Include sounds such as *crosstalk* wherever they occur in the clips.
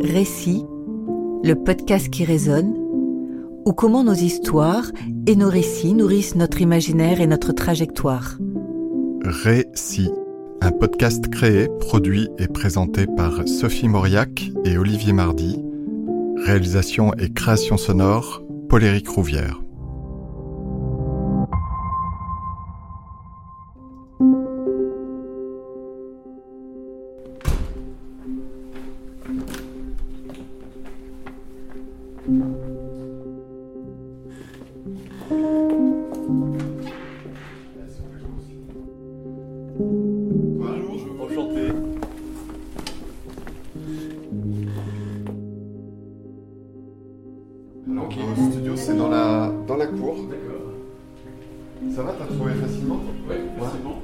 Récit, le podcast qui résonne, ou comment nos histoires et nos récits nourrissent notre imaginaire et notre trajectoire. Récit, un podcast créé, produit et présenté par Sophie Mauriac et Olivier Mardy. Réalisation et création sonore, Paul-Éric Rouvière. Ça va, t'as trouvé facilement Oui, facilement.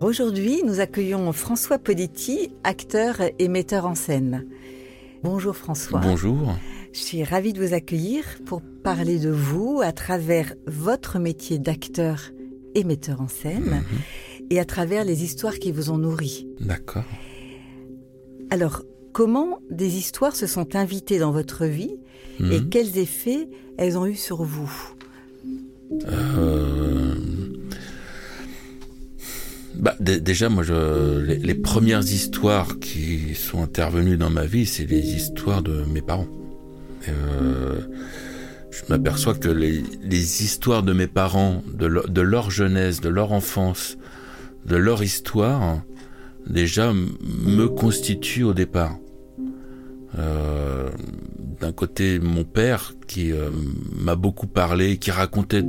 Aujourd'hui, nous accueillons François Politi, acteur et metteur en scène. Bonjour François. Bonjour. Je suis ravie de vous accueillir pour parler de vous à travers votre métier d'acteur et metteur en scène Mhm. et à travers les histoires qui vous ont nourri. D'accord. Alors, comment des histoires se sont invitées dans votre vie et Mhm. quels effets elles ont eu sur vous Euh, Bah, dé- déjà, moi, je... les, les premières histoires qui sont intervenues dans ma vie, c'est les histoires de mes parents. Euh, Je m'aperçois que les, les histoires de mes parents, de leur jeunesse, de leur enfance, de leur histoire, déjà me constituent au départ. Euh, D'un côté, mon père qui euh, m'a beaucoup parlé, qui racontait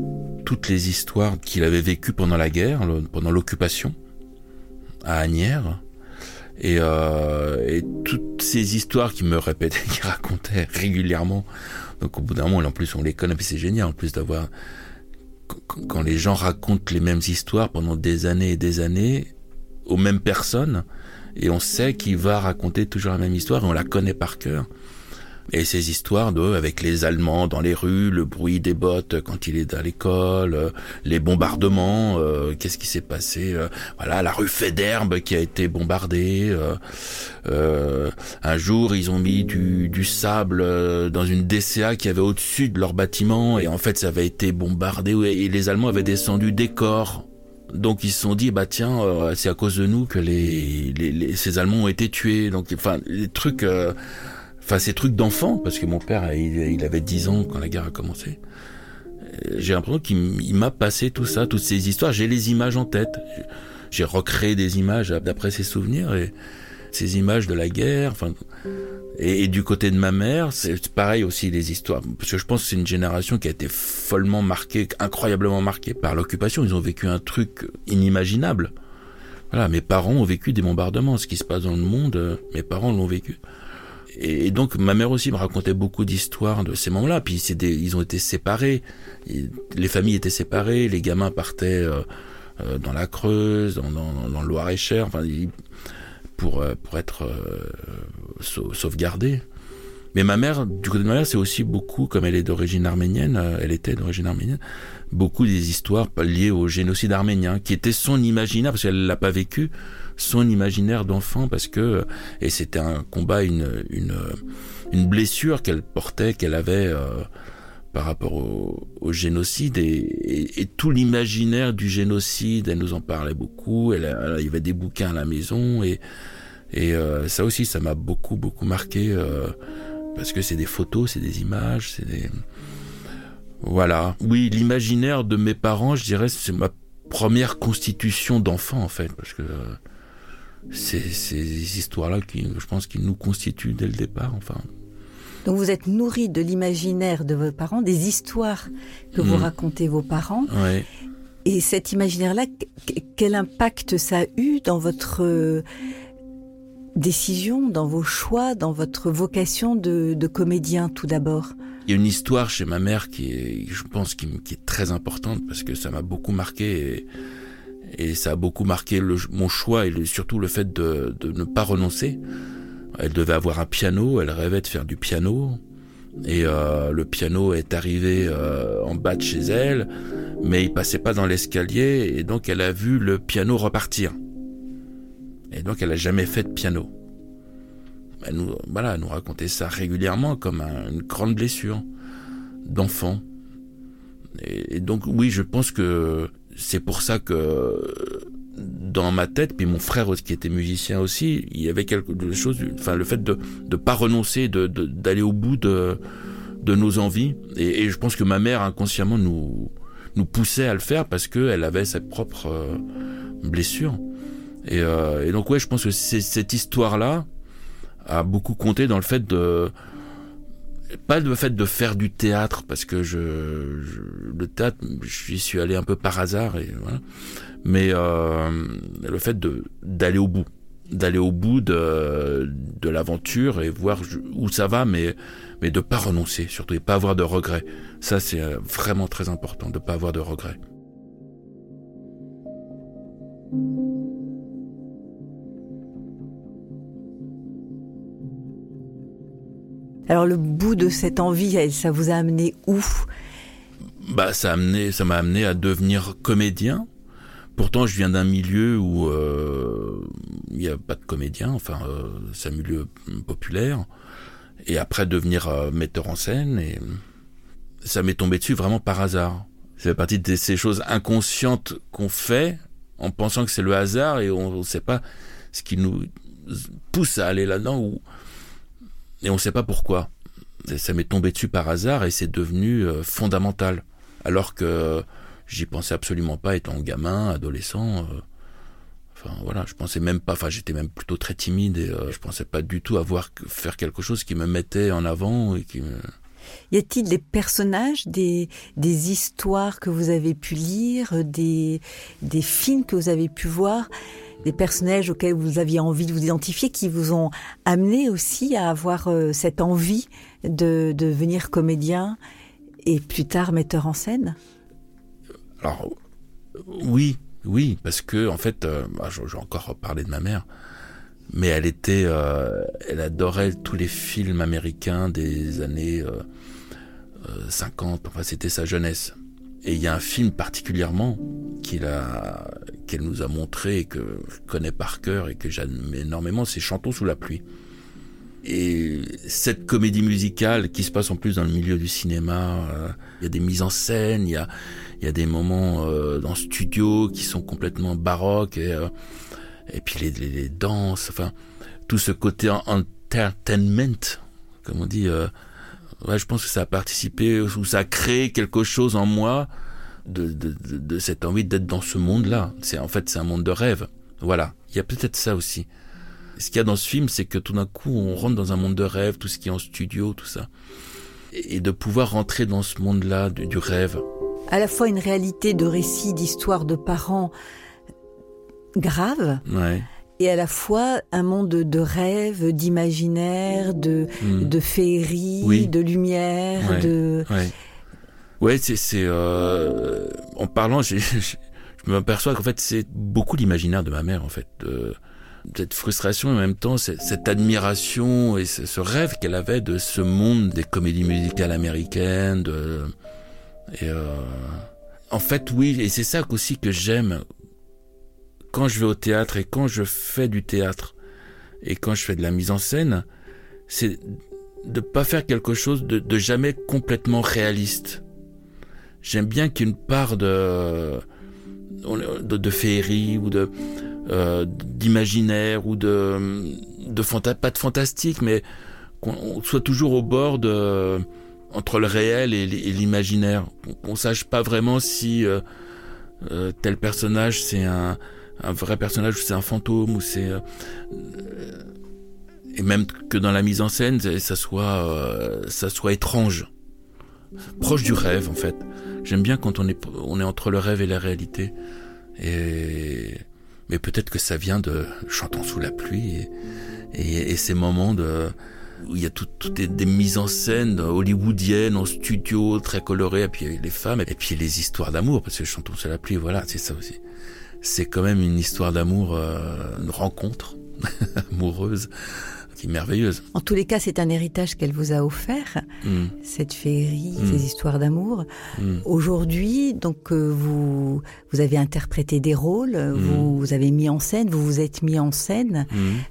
toutes les histoires qu'il avait vécues pendant la guerre, pendant l'occupation, à Agnières. Et, euh, et toutes ces histoires qu'il me répétait, *laughs* qu'il racontait régulièrement. Donc au bout d'un moment, en plus, on les connaît, puis c'est génial, en plus d'avoir... Quand les gens racontent les mêmes histoires pendant des années et des années, aux mêmes personnes, et on sait qu'il va raconter toujours la même histoire, et on la connaît par cœur. Et ces histoires de, avec les Allemands dans les rues, le bruit des bottes quand il est à l'école, euh, les bombardements, euh, qu'est-ce qui s'est passé, euh, voilà, la rue Féderbe qui a été bombardée. euh, un jour, ils ont mis du, du sable dans une DCA qui avait au-dessus de leur bâtiment et en fait, ça avait été bombardé et les Allemands avaient descendu des corps. Donc ils se sont dit bah tiens euh, c'est à cause de nous que les, les, les- ces Allemands ont été tués donc enfin les trucs euh, Enfin, ces trucs d'enfant, parce que mon père, il, avait 10 ans quand la guerre a commencé. Euh, J'ai l'impression qu'il m'a passé tout ça, toutes ces histoires. J'ai les images en tête. J'ai recréé des images d'après ses souvenirs et ces images de la guerre. Enfin, et, du côté de ma mère, c'est pareil aussi les histoires. Parce que je pense que c'est une génération qui a été follement marquée, incroyablement marquée par l'occupation. Ils ont vécu un truc inimaginable. Voilà, mes parents ont vécu des bombardements. Ce qui se passe dans le monde, euh, mes parents l'ont vécu. Et, donc ma mère aussi me racontait beaucoup d'histoires de ces moments-là. Puis ils ont été séparés, les familles étaient séparées, les gamins partaient euh, euh, dans la Creuse, dans, dans, dans le Loir-et-Cher, enfin pour euh, pour être euh, sau- sauvegardés. Mais ma mère, du côté de ma mère, c'est aussi beaucoup, comme elle est d'origine arménienne, euh, elle était d'origine arménienne, beaucoup des histoires liées au génocide arménien, qui était son imaginaire, parce qu'elle l'a pas vécu, son imaginaire d'enfant, parce que, et c'était un combat, une, une, une blessure qu'elle portait, qu'elle avait euh, par rapport au, au génocide, et, et, tout l'imaginaire du génocide, elle nous en parlait beaucoup, elle, a- il y avait des bouquins à la maison, et, et euh, ça aussi, ça m'a beaucoup, beaucoup marqué, euh, parce que c'est des photos, c'est des images, c'est des... Voilà. Oui, l'imaginaire de mes parents, je dirais, c'est ma première constitution d'enfant, en fait, parce que euh, c'est ces histoires-là qui, je pense, qui nous constituent dès le départ, enfin. Donc vous êtes nourri de l'imaginaire de vos parents, des histoires que vous Mm. racontez vos parents. Ouais. Et cet imaginaire-là, qu- quel impact ça a eu dans votre euh, décision, dans vos choix, dans votre vocation de, comédien tout d'abord? Il y a une histoire chez ma mère qui est, je pense, qui, est très importante parce que ça m'a beaucoup marqué et, ça a beaucoup marqué mon choix et surtout le fait de, de ne pas renoncer. Elle devait avoir un piano, elle rêvait de faire du piano et euh, le piano est arrivé euh, en bas de chez elle, mais il passait pas dans l'escalier et donc elle a vu le piano repartir. Et donc elle a jamais fait de piano. Elle nous, voilà, nous racontait ça régulièrement comme une grande blessure d'enfant. Et, donc oui, je pense que c'est pour ça que dans ma tête, puis mon frère qui était musicien aussi, il y avait quelque chose, enfin le fait de ne pas renoncer, de d'aller au bout de de nos envies. Et, je pense que ma mère inconsciemment nous nous poussait à le faire parce qu'elle avait sa propre euh, blessure. Et, euh, et, donc ouais, je pense que cette histoire-là a beaucoup compté dans le fait de pas le fait de faire du théâtre parce que je, le théâtre j'y suis allé un peu par hasard mais euh, le fait d'aller au bout d'aller au bout de l'aventure et voir où ça va mais mais de pas renoncer surtout et pas avoir de regrets. Ça c'est euh, vraiment très important de pas avoir de regrets Alors le bout de cette envie, ça vous a amené où? Bah ça ça m'a amené à devenir comédien. Pourtant, je viens d'un milieu où euh, il n'y a pas de comédien, enfin euh, c'est un milieu populaire. Et après devenir euh, metteur en scène, et ça m'est tombé dessus vraiment par hasard. Fait partie de ces choses inconscientes qu'on fait en pensant que c'est le hasard et on ne sait pas ce qui nous pousse à aller là-dedans ou et on ne sait pas pourquoi. ça m'est tombé dessus par hasard et c'est devenu euh, fondamental. Alors que j'y pensais absolument pas étant gamin, adolescent. Euh, enfin voilà, je pensais même pas. Enfin, j'étais même plutôt très timide et euh, je pensais pas du tout avoir faire quelque chose qui me mettait en avant et qui me... Y a-t-il des personnages, des, des histoires que vous avez pu lire, des, des films que vous avez pu voir des personnages auxquels vous aviez envie de vous identifier, qui vous ont amené aussi à avoir euh, cette envie de devenir comédien et plus tard metteur en scène? Alors oui, oui, parce que en fait, euh, bah, j'ai encore parlé de ma mère, mais elle était, euh, elle adorait tous les films américains des années 50. Enfin, c'était sa jeunesse. Et il y a un film particulièrement qu'il a, qu'elle nous a montré et que je connais par cœur et que j'aime énormément, c'est Chantons sous la pluie. Et cette comédie musicale qui se passe en plus dans le milieu du cinéma, euh, il y a des mises en scène, il y a, y a des moments euh, dans studio qui sont complètement baroques et, euh, et puis les, les, les, danses, enfin tout ce côté entertainment, comme on dit, ouais, je pense que ça a participé ou ça a créé quelque chose en moi de, de, de, cette envie d'être dans ce monde-là. C'est en fait c'est un monde de rêve. Voilà, il y a peut-être ça aussi. Ce qu'il y a dans ce film, c'est que tout d'un coup, on rentre dans un monde de rêve, tout ce qui est en studio, tout ça, et de pouvoir rentrer dans ce monde-là du, du rêve. À la fois une réalité de récits, d'histoires de parents graves. Ouais et à la fois un monde de rêves, d'imaginaire, de, hmm. de féerie, de lumière, de... Ouais, c'est... c'est euh, en parlant, *laughs* je me m'aperçois qu'en fait, c'est beaucoup l'imaginaire de ma mère, en fait. De, cette frustration et en même temps cette admiration et ce, rêve qu'elle avait de ce monde des comédies musicales américaines. De, et euh, en fait, oui, et c'est ça aussi que j'aime quand je vais au théâtre et quand je fais du théâtre et quand je fais de la mise en scène, c'est de pas faire quelque chose de, jamais complètement réaliste. J'aime bien qu'il y ait une part de de, féerie ou de euh, d'imaginaire ou de de pas de fantastique, mais qu'on soit toujours au bord de entre le réel et l'imaginaire. Qu'on sache pas vraiment si euh, euh, tel personnage c'est un un vrai personnage ou c'est un fantôme ou c'est euh, et même que dans la mise en scène ça soit euh, ça soit étrange. Proche du rêve en fait. J'aime bien quand on est on est entre le rêve et la réalité. Et mais peut-être que ça vient de chantons sous la pluie et, et, ces moments de où il y a toutes des, des, mises en scène hollywoodiennes en studio très colorées et puis les femmes et puis les histoires d'amour parce que chantons sous la pluie voilà c'est ça aussi c'est quand même une histoire d'amour, euh, une rencontre *laughs* amoureuse qui est merveilleuse. En tous les cas, c'est un héritage qu'elle vous a offert, Mm. cette féerie, Mm. ces histoires d'amour. Mm. Aujourd'hui, donc euh, vous vous avez interprété des rôles, vous, vous avez mis en scène, vous vous êtes mis en scène.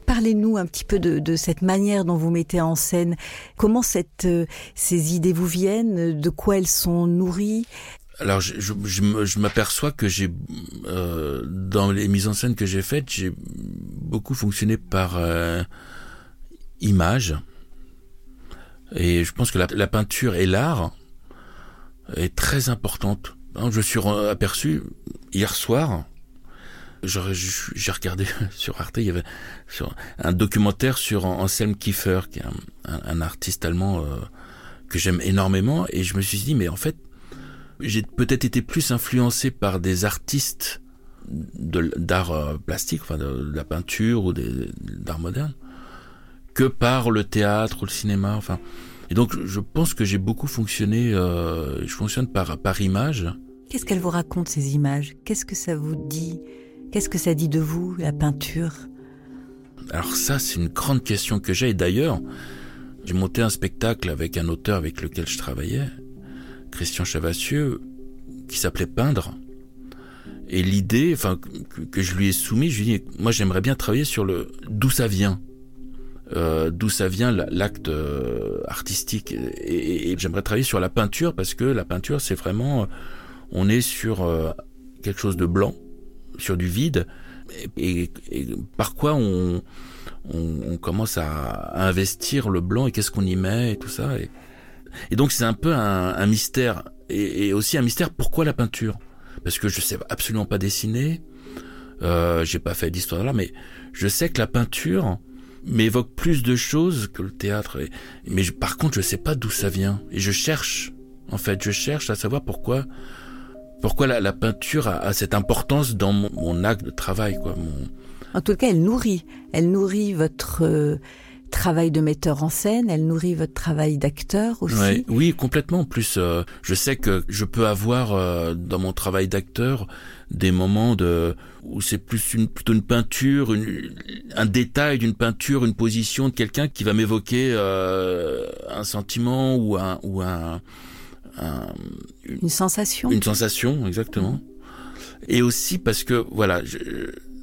Parlez-nous un petit peu de, de cette manière dont vous mettez en scène. Comment cette, euh, ces idées vous viennent? De quoi elles sont nourries? Alors, je, m'aperçois que j'ai, euh, dans les mises en scène que j'ai faites, j'ai beaucoup fonctionné par euh, image. Et je pense que la, peinture et l'art est très importante. Hein, Je suis aperçu hier soir, j'ai regardé *laughs* sur Arte, il y avait un documentaire sur Anselm Kiefer, qui est un artiste allemand euh, que j'aime énormément, et je me suis dit, mais en fait, j'ai peut-être été plus influencé par des artistes d'art euh, plastique, enfin de, de la peinture ou d'art moderne, que par le théâtre ou le cinéma. Enfin, et donc je pense que j'ai beaucoup fonctionné. euh, je fonctionne par par image. Qu'est-ce qu'elles vous racontent ces images? Qu'est-ce que ça vous dit? Qu'est-ce que ça dit de vous, la peinture? Alors ça, c'est une grande question que j'ai. Et d'ailleurs, j'ai monté un spectacle avec un auteur avec lequel je travaillais, Christian Chavassieux, qui s'appelait Peindre. Et l'idée, enfin, que, je lui ai soumis, je lui ai dit, moi j'aimerais bien travailler sur le d'où ça vient. Euh, d'où ça vient la- l'acte euh, artistique. Et, j'aimerais travailler sur la peinture parce que la peinture, c'est vraiment, euh, on est sur quelque chose de blanc, sur du vide. Et, par quoi on, commence à, investir le blanc et qu'est-ce qu'on y met et tout ça. Et donc c'est un peu un, mystère et, aussi un mystère pourquoi la peinture? Parce que je sais absolument pas dessiner, euh, j'ai pas fait d'histoire là, mais je sais que la peinture m'évoque plus de choses que le théâtre. Mais par contre, je sais pas d'où ça vient et je cherche. En fait, je cherche à savoir pourquoi pourquoi la, peinture a, cette importance dans mon, acte de travail, quoi. En tout cas, elle nourrit. Elle nourrit votre euh, travail de metteur en scène, elle nourrit votre travail d'acteur aussi. Ouais, oui, complètement. En plus, euh, je sais que je peux avoir euh, dans mon travail d'acteur des moments de où c'est plus une plutôt une peinture, une, un détail d'une peinture, une position de quelqu'un qui va m'évoquer euh, un sentiment ou un ou un, un- Une sensation. une sensation exactement. Et aussi parce que voilà, je,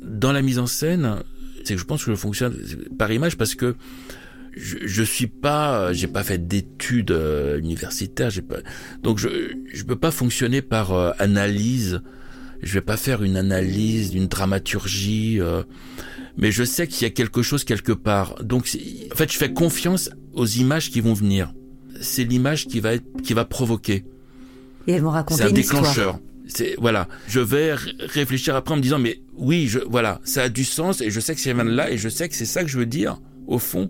dans la mise en scène, c'est que je pense que je fonctionne par image parce que je, je suis pas, j'ai pas fait d'études euh, universitaires, j'ai pas, donc je je peux pas fonctionner par euh, analyse. Je vais pas faire une analyse d'une dramaturgie, euh, mais je sais qu'il y a quelque chose quelque part. Donc en fait, je fais confiance aux images qui vont venir. C'est l'image qui va être, qui va provoquer. Et elles vont raconter C'est un une histoire. C'est voilà. Je vais réfléchir après en me disant mais oui, je voilà, ça a du sens et je sais que de là et je sais que c'est ça que je veux dire au fond.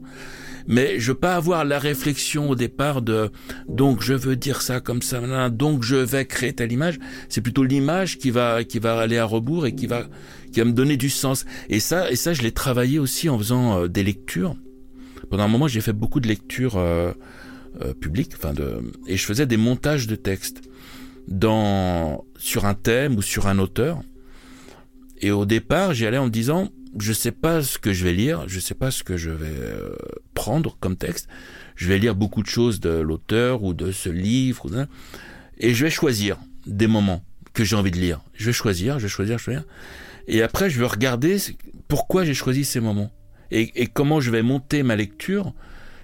Mais je veux pas avoir la réflexion au départ de donc je veux dire ça comme ça, donc je vais créer telle image. C'est plutôt l'image qui va qui va aller à rebours et qui va qui va me donner du sens. Et ça et ça je l'ai travaillé aussi en faisant euh, des lectures. Pendant un moment j'ai fait beaucoup de lectures euh, euh, publiques, enfin de et je faisais des montages de textes dans sur un thème ou sur un auteur. Et au départ, j'y allais en me disant, je sais pas ce que je vais lire, je sais pas ce que je vais euh, prendre comme texte. Je vais lire beaucoup de choses de l'auteur ou de ce livre, et je vais choisir des moments que j'ai envie de lire. Je vais choisir, je vais choisir, je vais choisir. Et après, je vais regarder pourquoi j'ai choisi ces moments et comment je vais monter ma lecture.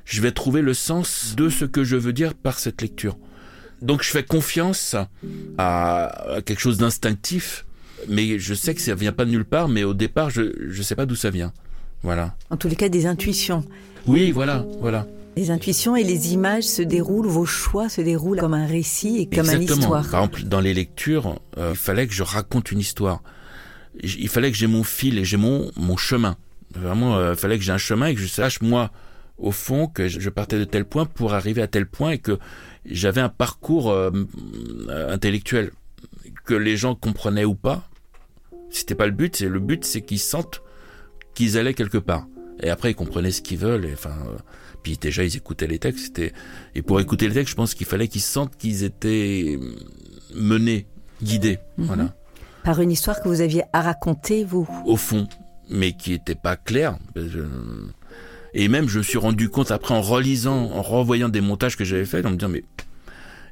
Je vais trouver le sens de ce que je veux dire par cette lecture. Donc je fais confiance à, quelque chose d'instinctif, mais je sais que ça vient pas de nulle part, mais au départ je je sais pas d'où ça vient. Voilà. En tous les cas, des intuitions. Oui, voilà, voilà. Les intuitions et les images se déroulent, vos choix se déroulent comme un récit et comme une Exactement. histoire. Par exemple, dans les lectures, euh, il fallait que je raconte une histoire. Il fallait que j'ai mon fil et j'ai mon mon chemin. Vraiment, euh, il fallait que j'ai un chemin et que je sache moi au fond que je partais de tel point pour arriver à tel point et que j'avais un parcours euh, euh, intellectuel que les gens comprenaient ou pas. C'était pas le but. C'est le but, c'est qu'ils sentent qu'ils allaient quelque part. Et après, ils comprenaient ce qu'ils veulent. Et, enfin, euh, puis déjà, ils écoutaient les textes. C'était et pour écouter les textes, je pense qu'il fallait qu'ils sentent qu'ils étaient menés, guidés. Mhm. Voilà. Par une histoire que vous aviez à raconter, vous? Au fond, mais qui était pas claire. Et même, je me suis rendu compte après en relisant, en revoyant des montages que j'avais faits, en me disant, mais,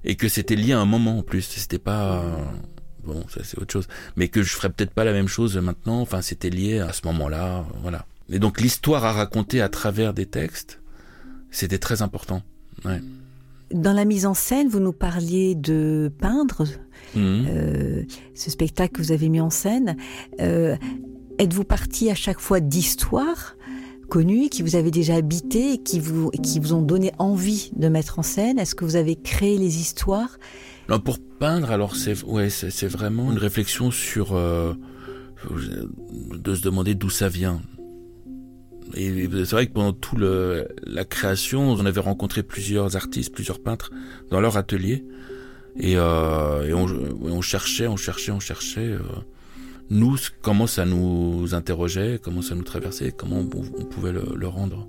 et que c'était lié à un moment en plus. C'était pas, bon, ça c'est autre chose. Mais que je ferais peut-être pas la même chose maintenant. Enfin, c'était lié à ce moment-là, voilà. Et donc, l'histoire à raconter à travers des textes, c'était très important. Ouais. Dans la mise en scène, vous nous parliez de peindre, Mhm. euh, ce spectacle que vous avez mis en scène. Euh, Êtes-vous parti à chaque fois d'histoires connues qui vous avez déjà habité et qui vous, qui vous ont donné envie de mettre en scène? Est-ce que vous avez créé les histoires? Non, pour peindre, alors c'est ouais, vraiment une réflexion sur euh, de se demander d'où ça vient. Et c'est vrai que pendant tout le la création, on avait rencontré plusieurs artistes, plusieurs peintres dans leur atelier, et, euh, on cherchait, on cherchait, on cherchait. euh, nous, comment ça nous interrogeait, comment ça nous traversait, comment on, pouvait le, rendre.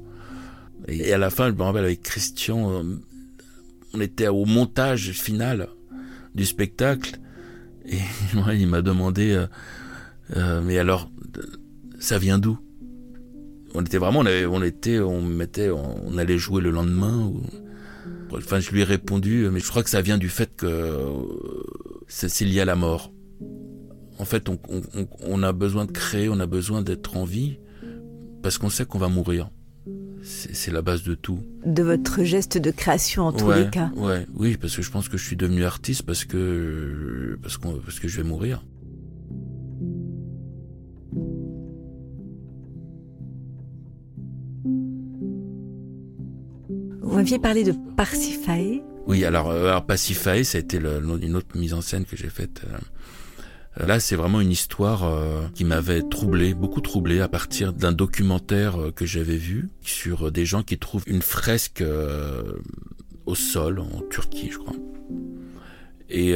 Et, à la fin, je me rappelle avec Christian, euh, on était au montage final du spectacle. Et *laughs* il m'a demandé euh, euh, mais alors ça vient d'où? On était vraiment on était on mettait on, on allait jouer le lendemain ou enfin je lui ai répondu mais je crois que ça vient du fait que euh, c'est lié à la mort en fait on, on, on- on a besoin de créer on a besoin d'être en vie parce qu'on sait qu'on va mourir c'est la base de tout de votre geste de création en tous ouais, les cas Ouais, oui, parce que je pense que je suis devenu artiste parce que parce que je vais mourir. Vous m'aviez parlé de Parsifal. Oui, alors, euh, alors ça a été le- une autre mise en scène que j'ai faite. euh. Là, c'est vraiment une histoire euh, qui m'avait troublé, beaucoup troublé, à partir d'un documentaire euh, que j'avais vu sur euh, des gens qui trouvent une fresque au sol en Turquie, je crois. Et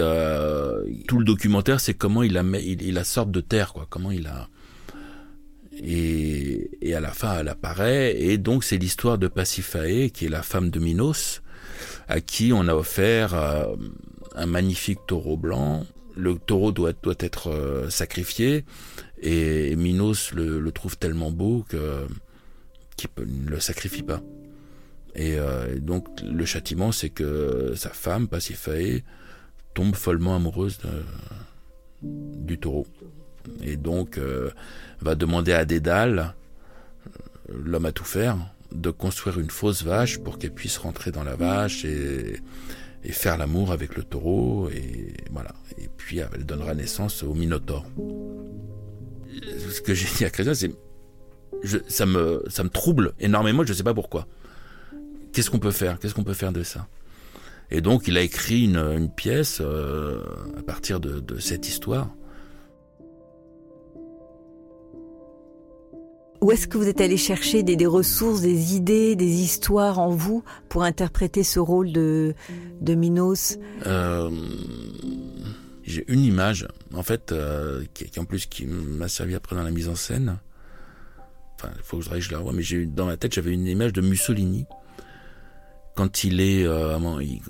tout le documentaire, c'est comment il la met, il, la sort de terre, quoi. Comment il a et, à la fin, elle apparaît. Et donc, c'est l'histoire de Pasiphae, qui est la femme de Minos, à qui on a offert un magnifique taureau blanc. Le taureau doit, doit être euh, sacrifié, et Minos le, le trouve tellement beau que qu'il ne le sacrifie pas. Et euh, donc, le châtiment, c'est que sa femme, Pasiphae, tombe follement amoureuse de- du taureau. Et donc, euh, va demander à Dédale, l'homme à tout faire, de construire une fausse vache pour qu'elle puisse rentrer dans la vache et, et faire l'amour avec le taureau. Et voilà. Et puis, elle donnera naissance au Minotaure. Ce que j'ai dit à Christian, c'est ça me ça me trouble énormément. Je ne sais pas pourquoi. Qu'est-ce qu'on peut faire? Qu'est-ce qu'on peut faire de ça? Et donc, il a écrit une, pièce euh, à partir de cette histoire. Où est-ce que vous êtes allé chercher des, ressources, des idées, des histoires en vous pour interpréter ce rôle de, Minos? Euh, j'ai une image, en fait, euh, qui, en plus qui m'a servi après dans la mise en scène. Enfin, il faut que je, la revoie, mais j'ai dans ma tête, j'avais une image de Mussolini quand il est, euh,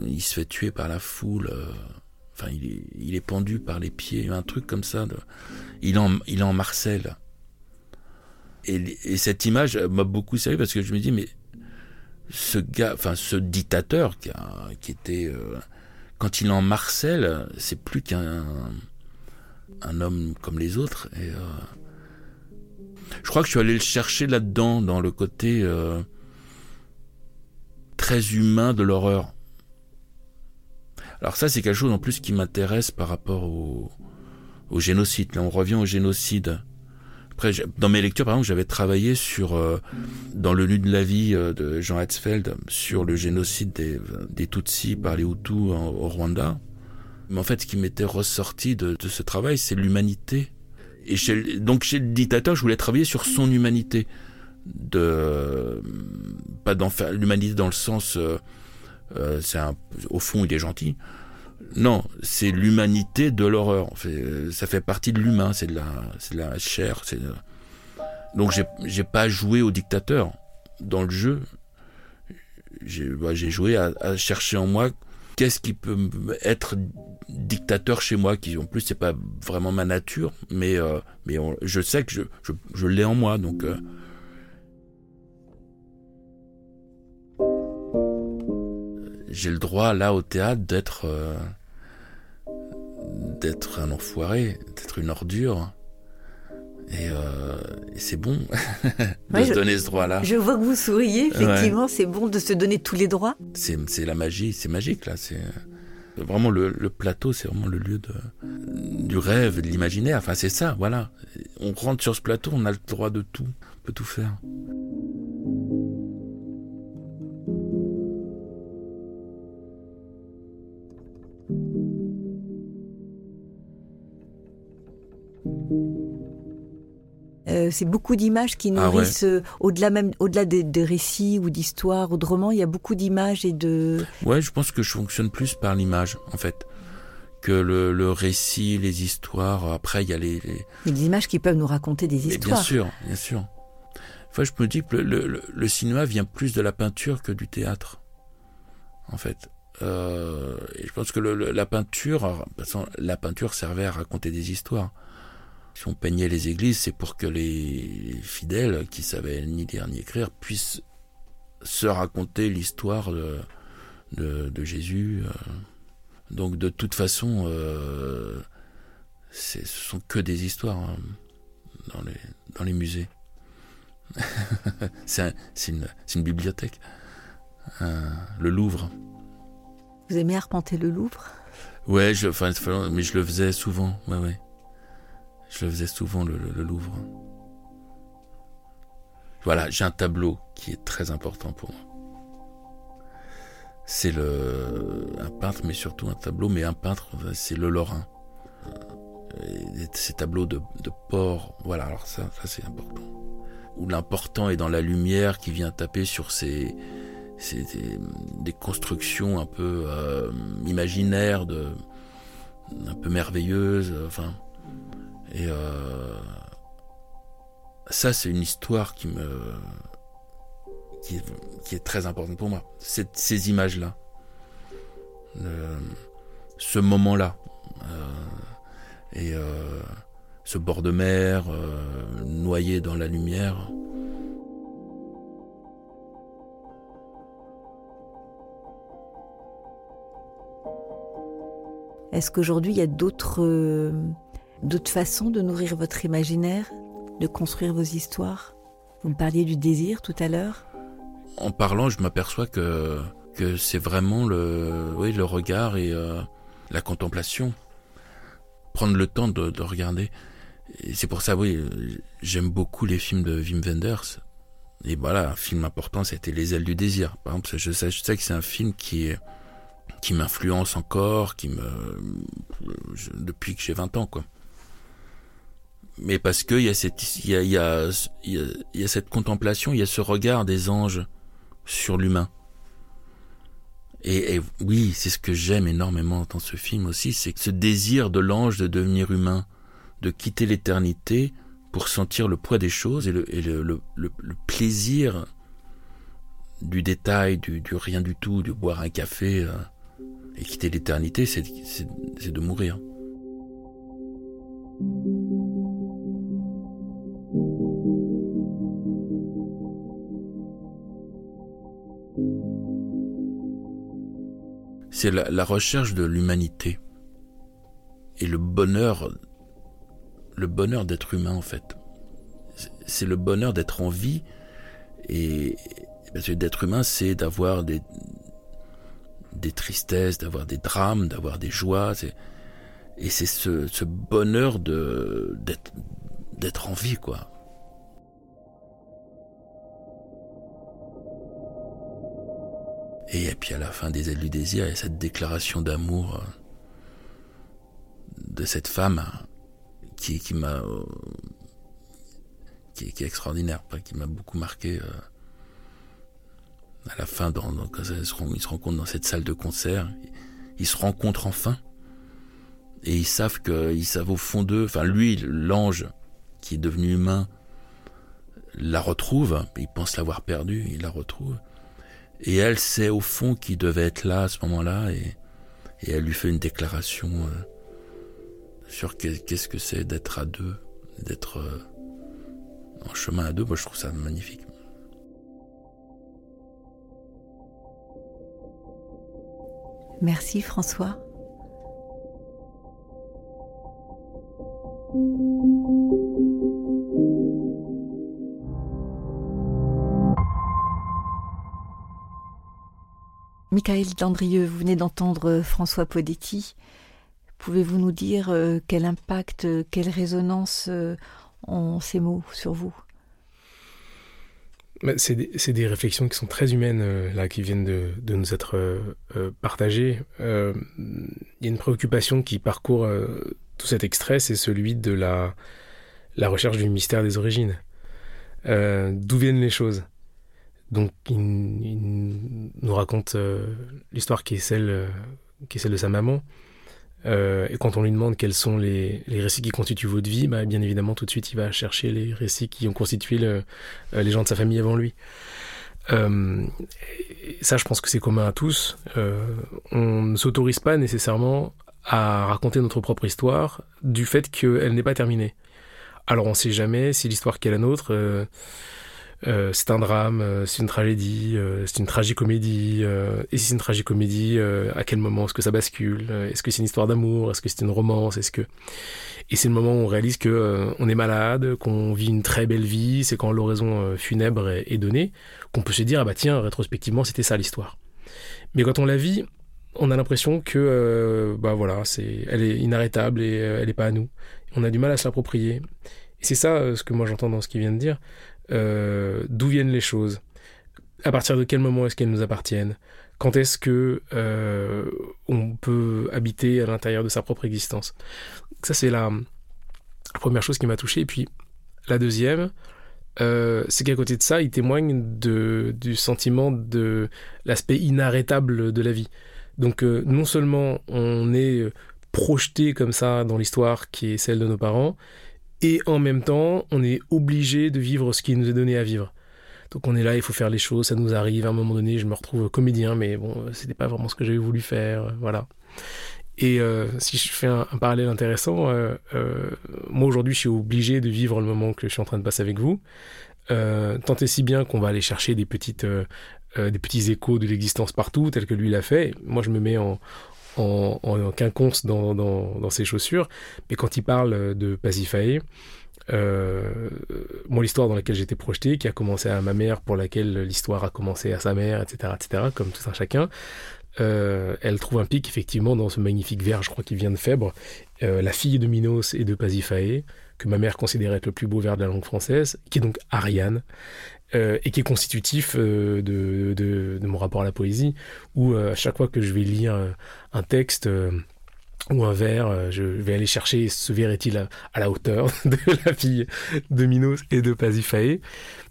il, se fait tuer par la foule. Enfin, il est, pendu par les pieds, un truc comme ça. il il est en Marcel. Et, et cette image m'a beaucoup servi parce que je me dis, mais ce gars, enfin ce dictateur qui, a- qui était, euh, quand il en Marcel, c'est plus qu'un un homme comme les autres. Et euh, je crois que je suis allé le chercher là-dedans, dans le côté euh, très humain de l'horreur. Alors ça, c'est quelque chose en plus qui m'intéresse par rapport au, au génocide. Là, on revient au génocide. Après, dans mes lectures, par exemple, j'avais travaillé sur, euh, dans Le Nu de la vie euh, de Jean Hetzfeld, sur le génocide des, des Tutsis par les Hutus au Rwanda. Mais en fait, ce qui m'était ressorti de, ce travail, c'est l'humanité. Et donc, chez le dictateur, je voulais travailler sur son humanité. De, pas l'humanité dans le sens, euh, c'est au fond, il est gentil. Non, c'est l'humanité de l'horreur. Euh, ça fait partie de l'humain, c'est de de la chair. De- donc j'ai, pas joué au dictateur dans le jeu. J'ai, bah, joué à, chercher en moi qu'est-ce qui peut être dictateur chez moi, qui en plus c'est pas vraiment ma nature, mais euh, je sais que je l'ai en moi, donc. euh, j'ai le droit là au théâtre d'être euh, d'être un enfoiré, d'être une ordure. Et, euh, et c'est bon *laughs* de se donner ce droit-là. Je vois que vous souriez, effectivement, c'est bon de se donner tous les droits. C'est la magie, c'est magique là. C'est vraiment le, le plateau, c'est vraiment le lieu de, du rêve, de l'imaginaire. Enfin, c'est ça, voilà. On rentre sur ce plateau, on a le droit de tout, on peut tout faire. Euh, c'est beaucoup d'images qui ah nourrissent euh, au-delà même au-delà des, récits ou d'histoires ou de romans. Il y a beaucoup d'images et de. Ouais, je pense que je fonctionne plus par l'image en fait que le, récit, les histoires. Après, il y a les, les... images qui peuvent nous raconter des histoires. bien sûr, bien sûr. Enfin, je me dis que le, cinéma vient plus de la peinture que du théâtre, en fait. Euh, et je pense que la peinture, la peinture servait à raconter des histoires si on peignait les églises, c'est pour que les fidèles qui savaient ni lire ni écrire puissent se raconter l'histoire de, de, Jésus. Euh. Donc de toute façon, euh, ce sont que des histoires hein, dans, les, dans les musées. *laughs* c'est une, une, bibliothèque. le Louvre. Vous aimez arpenter le Louvre? Ouais, je, enfin, mais je le faisais souvent. Ouais, ouais. Je le faisais souvent le, Louvre. Voilà, j'ai un tableau qui est très important pour moi. C'est le un peintre, mais surtout un tableau, mais un peintre, c'est le Lorrain. ces tableaux de, de voilà, alors ça, ça c'est important. Où l'important est dans la lumière qui vient taper sur ces, des, constructions un peu euh, imaginaires, de, un peu merveilleuses, enfin. Et euh, ça, c'est une histoire qui me qui est, très importante pour moi. ces images-là, ce moment-là, euh, et euh, ce bord de mer noyé dans la lumière. Est-ce qu'aujourd'hui il y a d'autres d'autres façons de nourrir votre imaginaire, de construire vos histoires? Vous me parliez du désir tout à l'heure. En parlant, je m'aperçois que, que c'est vraiment le, oui, le regard et euh, la contemplation. Prendre le temps de, regarder. C'est pour ça, oui, j'aime beaucoup les films de Wim Wenders. Et voilà, un film important, c'était Les ailes du désir. Par exemple, je sais, je sais que c'est un film qui qui m'influence encore, qui me depuis que j'ai 20 ans quoi mais parce qu'il y a cette y a, y, a, il y a cette contemplation, il y a ce regard des anges sur l'humain. Et, et, oui, c'est ce que j'aime énormément dans ce film aussi, c'est ce désir de l'ange de devenir humain, de quitter l'éternité pour sentir le poids des choses et le, et le, le, le, plaisir du détail, du, du, rien du tout, de boire un café euh, et quitter l'éternité, c'est de mourir. C'est la, recherche de l'humanité et le bonheur, le bonheur d'être humain en fait. C'est le bonheur d'être en vie et parce que d'être humain, c'est d'avoir des tristesses, d'avoir des drames, d'avoir des joies. Et c'est ce, bonheur d'être en vie quoi. Et puis à la fin des ailes du désir, il y a cette déclaration d'amour euh, de cette femme qui, qui m'a euh, qui, est extraordinaire, qui m'a beaucoup marqué. Euh, à la fin, quand ils, se, rencontrent dans cette salle de concert, ils se rencontrent enfin et ils savent que ils savent au fond d'eux, enfin lui, l'ange qui est devenu humain, la retrouve. Il pense l'avoir perdue, il la retrouve. Et elle sait au fond qu'il devait être là à ce moment-là et, et elle lui fait une déclaration euh, sur qu'est-ce que c'est d'être à deux, d'être euh, en chemin à deux. Moi, je trouve ça magnifique. Merci François. Michael Dandrieux, vous venez d'entendre François Podetti. Pouvez-vous nous dire euh, quel impact, euh, quelle résonance euh, ont ces mots sur vous? C'est des, réflexions qui sont très humaines, là, qui viennent de, nous être partagées. Il y a une préoccupation qui parcourt tout cet extrait, c'est celui de la, la recherche du mystère des origines. D'où viennent les choses? Donc il, nous raconte l'histoire qui est celle qui est celle de sa maman euh, et quand on lui demande quels sont les, récits qui constituent votre vie, bah, bien évidemment, tout de suite, il va chercher les récits qui ont constitué euh, les gens de sa famille avant lui. Euh, ça, je pense que c'est commun à tous. on ne s'autorise pas nécessairement à raconter notre propre histoire du fait qu'elle n'est pas terminée. Alors on ne sait jamais si l'histoire qui est la nôtre euh, c'est un drame, euh, c'est une tragédie, euh, c'est une tragicomédie. et si c'est une tragicomédie, à quel moment est-ce que ça bascule Est-ce que c'est une histoire d'amour Est-ce que c'est une romance Est-ce que et c'est le moment où on réalise que on est malade, qu'on vit une très belle vie. C'est quand l'oraison funèbre est, donnée qu'on peut se dire ah bah tiens rétrospectivement c'était ça l'histoire. Mais quand on la vit, on a l'impression que bah voilà c'est elle est inarrêtable et elle n'est pas à nous. On a du mal à se l'approprier. Et c'est ça ce que moi j'entends dans ce qu'il vient de dire. Euh, d'où viennent les choses, à partir de quel moment est-ce qu'elles nous appartiennent, quand est-ce que euh, on peut habiter à l'intérieur de sa propre existence? Ça c'est la première chose qui m'a touché. Et puis la deuxième, euh, c'est qu'à côté de ça, il témoigne du sentiment de l'aspect inarrêtable de la vie. Donc non seulement on est projeté comme ça dans l'histoire qui est celle de nos parents, et en même temps, on est obligé de vivre ce qui nous est donné à vivre. Donc on est là, il faut faire les choses, ça nous arrive. À un moment donné, je me retrouve comédien, mais bon, c'était pas vraiment ce que j'avais voulu faire, voilà. Et euh, si je fais un, parallèle intéressant, euh, euh, moi aujourd'hui, je suis obligé de vivre le moment que je suis en train de passer avec vous. tant et si bien qu'on va aller chercher des petites, des petits échos de l'existence partout, tel que lui l'a fait. Moi, je me mets en, en, quinconce dans, ses chaussures. Mais quand il parle de Pasiphae, euh, moi l'histoire dans laquelle j'étais projeté, qui a commencé à ma mère, pour laquelle l'histoire a commencé à sa mère, etc., etc., comme tout un chacun, euh, elle trouve un pic effectivement dans ce magnifique vers, je crois qu'il vient de Fèbres, euh, la fille de Minos et de Pasiphae, que ma mère considérait être le plus beau vers de la langue française, qui est donc Ariane, euh, et qui est constitutif euh, de, mon rapport à la poésie, où euh, à chaque fois que je vais lire un texte ou un vers, je vais aller chercher ce vers est-il à, la hauteur *laughs* de la fille de Minos et de Pasiphae.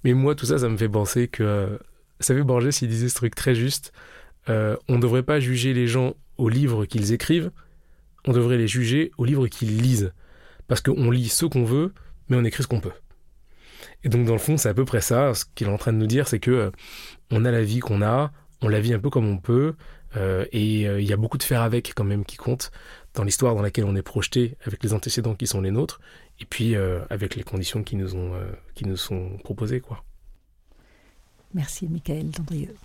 Mais moi, tout ça, ça me fait penser que, ça fait Borges, s'il disait ce truc très juste, on ne devrait pas juger les gens au livre qu'ils écrivent, on devrait les juger au livre qu'ils lisent. Parce qu'on lit ce qu'on veut, mais on écrit ce qu'on peut. Et donc dans le fond, c'est à peu près ça. Ce qu'il est en train de nous dire, c'est que euh, on a la vie qu'on a, on la vit un peu comme on peut, euh, et euh, il y a beaucoup de faire avec quand même qui compte dans l'histoire dans laquelle on est projeté, avec les antécédents qui sont les nôtres, et puis avec les conditions qui nous sont proposées, quoi. Merci, Michael Dandrieux.